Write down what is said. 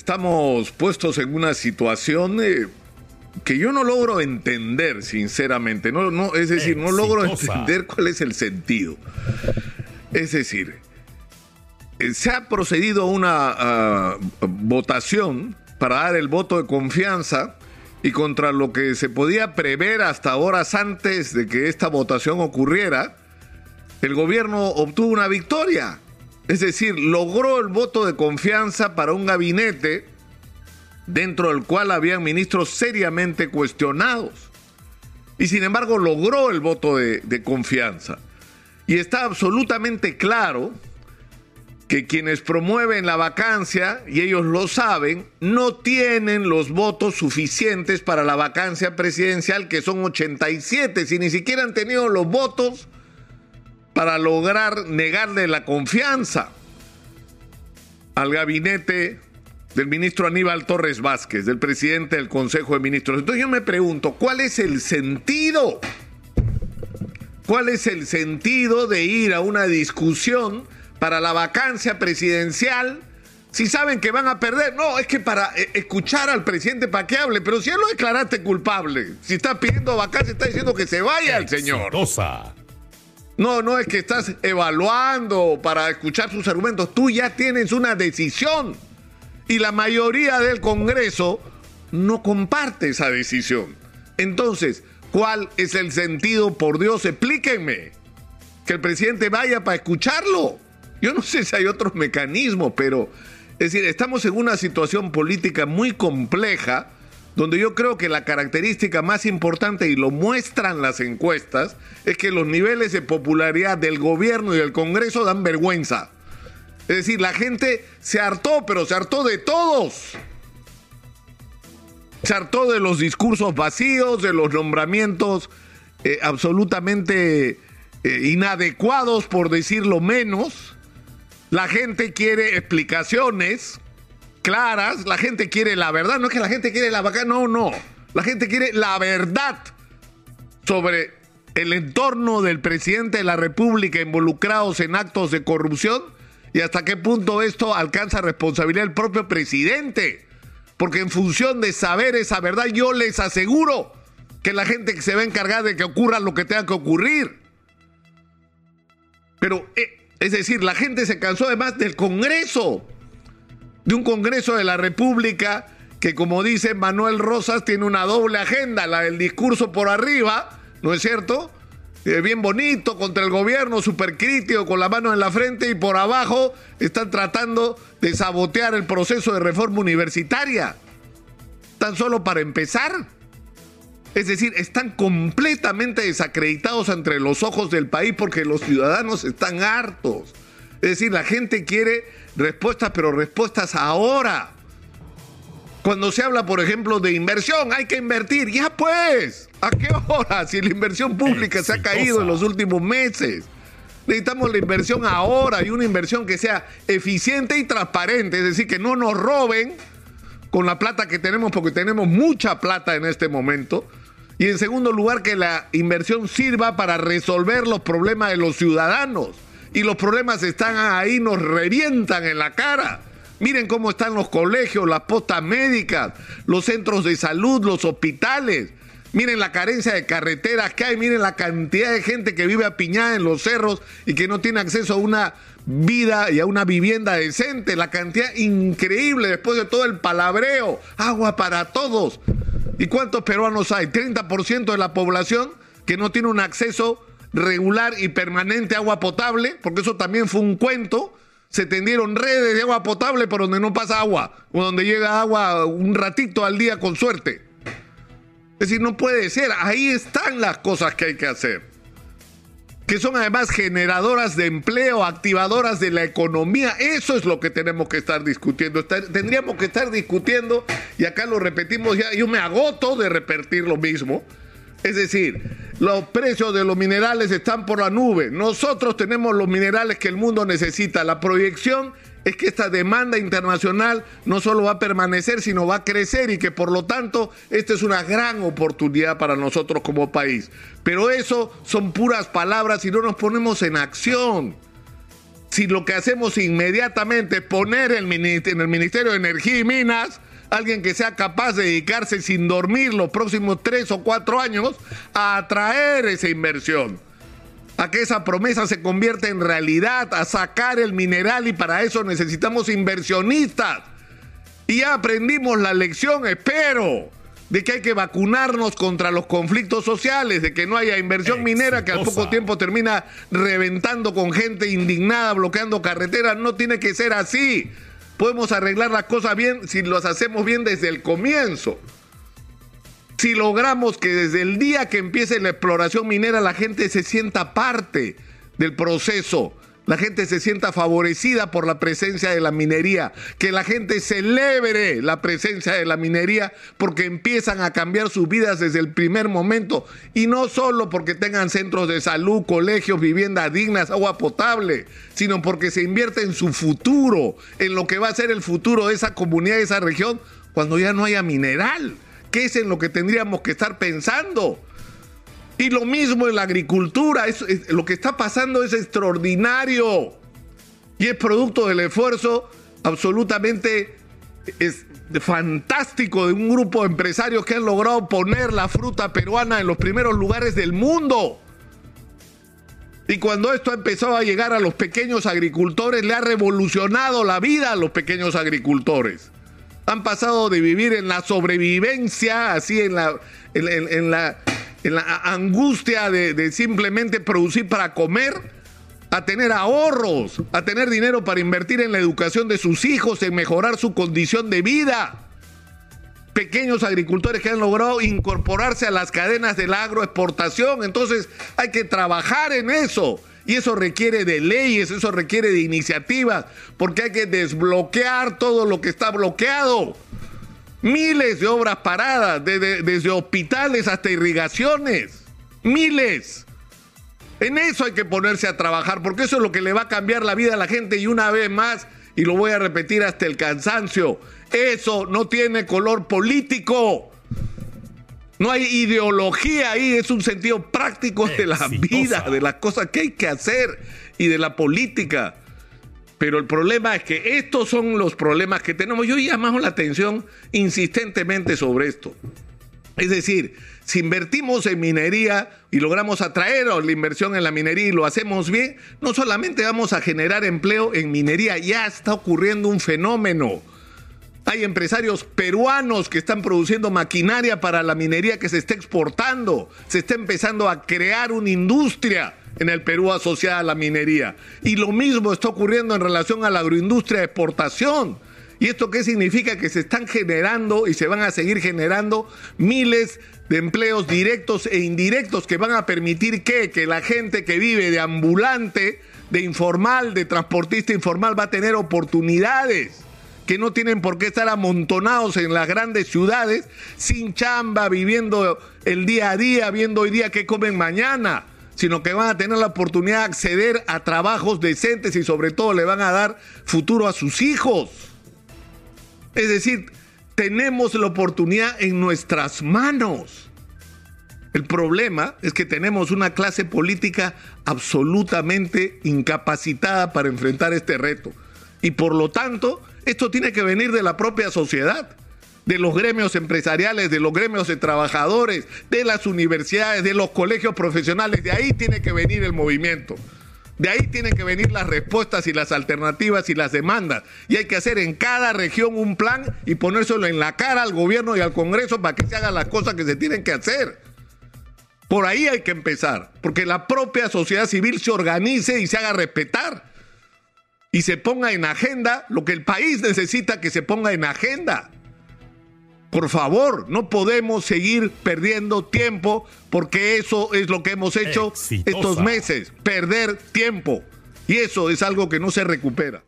estamos puestos en una situación eh, que yo no logro entender, sinceramente. No, no, es decir, no logro entender cuál es el sentido. Es decir, eh, se ha procedido a una ah, votación para dar el voto de confianza y contra lo que se podía prever hasta horas antes de que esta votación ocurriera, el gobierno obtuvo una victoria. Es decir, logró el voto de confianza para un gabinete dentro del cual habían ministros seriamente cuestionados. Y sin embargo logró el voto de, de confianza. Y está absolutamente claro que quienes promueven la vacancia, y ellos lo saben, no tienen los votos suficientes para la vacancia presidencial, que son 87, si ni siquiera han tenido los votos para lograr negarle la confianza al gabinete del ministro Aníbal Torres Vázquez, del presidente del Consejo de Ministros. Entonces yo me pregunto, ¿cuál es el sentido? ¿Cuál es el sentido de ir a una discusión? para la vacancia presidencial, si saben que van a perder, no, es que para eh, escuchar al presidente para que hable, pero si ya lo declaraste culpable, si está pidiendo vacancia, está diciendo que se vaya el señor. No, no es que estás evaluando para escuchar sus argumentos, tú ya tienes una decisión y la mayoría del Congreso no comparte esa decisión. Entonces, ¿cuál es el sentido? Por Dios, explíquenme. Que el presidente vaya para escucharlo. Yo no sé si hay otros mecanismos, pero es decir, estamos en una situación política muy compleja donde yo creo que la característica más importante, y lo muestran las encuestas, es que los niveles de popularidad del gobierno y del Congreso dan vergüenza. Es decir, la gente se hartó, pero se hartó de todos. Se hartó de los discursos vacíos, de los nombramientos eh, absolutamente eh, inadecuados, por decirlo menos la gente quiere explicaciones claras, la gente quiere la verdad, no es que la gente quiere la vaca, no, no. La gente quiere la verdad sobre el entorno del presidente de la República involucrados en actos de corrupción y hasta qué punto esto alcanza responsabilidad del propio presidente. Porque en función de saber esa verdad, yo les aseguro que la gente se va a encargar de que ocurra lo que tenga que ocurrir. Pero eh, es decir, la gente se cansó además del Congreso, de un Congreso de la República que, como dice Manuel Rosas, tiene una doble agenda, la del discurso por arriba, ¿no es cierto? Eh, bien bonito contra el gobierno, súper crítico, con la mano en la frente y por abajo están tratando de sabotear el proceso de reforma universitaria. Tan solo para empezar. Es decir, están completamente desacreditados entre los ojos del país porque los ciudadanos están hartos. Es decir, la gente quiere respuestas, pero respuestas ahora. Cuando se habla, por ejemplo, de inversión, hay que invertir. Ya pues, ¿a qué hora? Si la inversión pública se ha caído en los últimos meses. Necesitamos la inversión ahora y una inversión que sea eficiente y transparente, es decir, que no nos roben con la plata que tenemos, porque tenemos mucha plata en este momento, y en segundo lugar, que la inversión sirva para resolver los problemas de los ciudadanos. Y los problemas están ahí, nos revientan en la cara. Miren cómo están los colegios, las postas médicas, los centros de salud, los hospitales. Miren la carencia de carreteras que hay, miren la cantidad de gente que vive apiñada en los cerros y que no tiene acceso a una vida y a una vivienda decente, la cantidad increíble después de todo el palabreo, agua para todos. ¿Y cuántos peruanos hay? 30% de la población que no tiene un acceso regular y permanente agua potable, porque eso también fue un cuento. Se tendieron redes de agua potable por donde no pasa agua, o donde llega agua un ratito al día con suerte. Es decir, no puede ser. Ahí están las cosas que hay que hacer que son además generadoras de empleo, activadoras de la economía. Eso es lo que tenemos que estar discutiendo. Tendríamos que estar discutiendo, y acá lo repetimos ya, yo me agoto de repetir lo mismo. Es decir, los precios de los minerales están por la nube. Nosotros tenemos los minerales que el mundo necesita. La proyección es que esta demanda internacional no solo va a permanecer, sino va a crecer y que por lo tanto esta es una gran oportunidad para nosotros como país. Pero eso son puras palabras y no nos ponemos en acción. si lo que hacemos inmediatamente es poner en el Ministerio de Energía y Minas alguien que sea capaz de dedicarse sin dormir los próximos tres o cuatro años a atraer esa inversión, a que esa promesa se convierta en realidad, a sacar el mineral y para eso necesitamos inversionistas. Y ya aprendimos la lección, espero de que hay que vacunarnos contra los conflictos sociales, de que no haya inversión minera que al poco tiempo termina reventando con gente indignada, bloqueando carreteras. No tiene que ser así. Podemos arreglar las cosas bien si las hacemos bien desde el comienzo. Si logramos que desde el día que empiece la exploración minera la gente se sienta parte del proceso, la gente se sienta favorecida por la presencia de la minería, que la gente celebre la presencia de la minería porque empiezan a cambiar sus vidas desde el primer momento y no solo porque tengan centros de salud, colegios, viviendas dignas, agua potable, sino porque se invierte en su futuro, en lo que va a ser el futuro de esa comunidad, de esa región, cuando ya no haya mineral, que es en lo que tendríamos que estar pensando. Y lo mismo en la agricultura, lo que está pasando es extraordinario y es producto del esfuerzo absolutamente es fantástico de un grupo de empresarios que han logrado poner la fruta peruana en los primeros lugares del mundo. Y cuando esto ha empezado a llegar a los pequeños agricultores, le ha revolucionado la vida a los pequeños agricultores. Han pasado de vivir en la sobrevivencia, así en la en la angustia de, simplemente producir para comer, a tener ahorros, a tener dinero para invertir en la educación de sus hijos, en mejorar su condición de vida. Pequeños agricultores que han logrado incorporarse a las cadenas de la agroexportación. Entonces hay que trabajar en eso. Y eso requiere de leyes, eso requiere de iniciativas, porque hay que desbloquear todo lo que está bloqueado. Miles de obras paradas, desde hospitales hasta irrigaciones. Miles. En eso hay que ponerse a trabajar, porque eso es lo que le va a cambiar la vida a la gente. Y una vez más, y lo voy a repetir hasta el cansancio, eso no tiene color político. No hay ideología ahí, es un sentido práctico de la vida, de las cosas que hay que hacer y de la política. Pero el problema es que estos son los problemas que tenemos. Yo llamamos la atención insistentemente sobre esto. Es decir, si invertimos en minería y logramos atraer la inversión en la minería y lo hacemos bien, no solamente vamos a generar empleo en minería, ya está ocurriendo un fenómeno. Hay empresarios peruanos que están produciendo maquinaria para la minería que se está exportando. Se está empezando a crear una industria en el Perú asociada a la minería. Y lo mismo está ocurriendo en relación a la agroindustria de exportación. ¿Y esto qué significa? Que se están generando y se van a seguir generando miles de empleos directos e indirectos que van a permitir que, que la gente que vive de ambulante, de informal, de transportista informal va a tener oportunidades que no tienen por qué estar amontonados en las grandes ciudades sin chamba, viviendo el día a día, viendo hoy día qué comen mañana sino que van a tener la oportunidad de acceder a trabajos decentes y sobre todo le van a dar futuro a sus hijos. Es decir, tenemos la oportunidad en nuestras manos. El problema es que tenemos una clase política absolutamente incapacitada para enfrentar este reto. Y por lo tanto, esto tiene que venir de la propia sociedad de los gremios empresariales, de los gremios de trabajadores, de las universidades, de los colegios profesionales. De ahí tiene que venir el movimiento. De ahí tienen que venir las respuestas y las alternativas y las demandas. Y hay que hacer en cada región un plan y ponérselo en la cara al gobierno y al Congreso para que se hagan las cosas que se tienen que hacer. Por ahí hay que empezar, porque la propia sociedad civil se organice y se haga respetar. Y se ponga en agenda lo que el país necesita que se ponga en agenda. Por favor, no podemos seguir perdiendo tiempo porque eso es lo que hemos hecho estos meses, perder tiempo. Y eso es algo que no se recupera.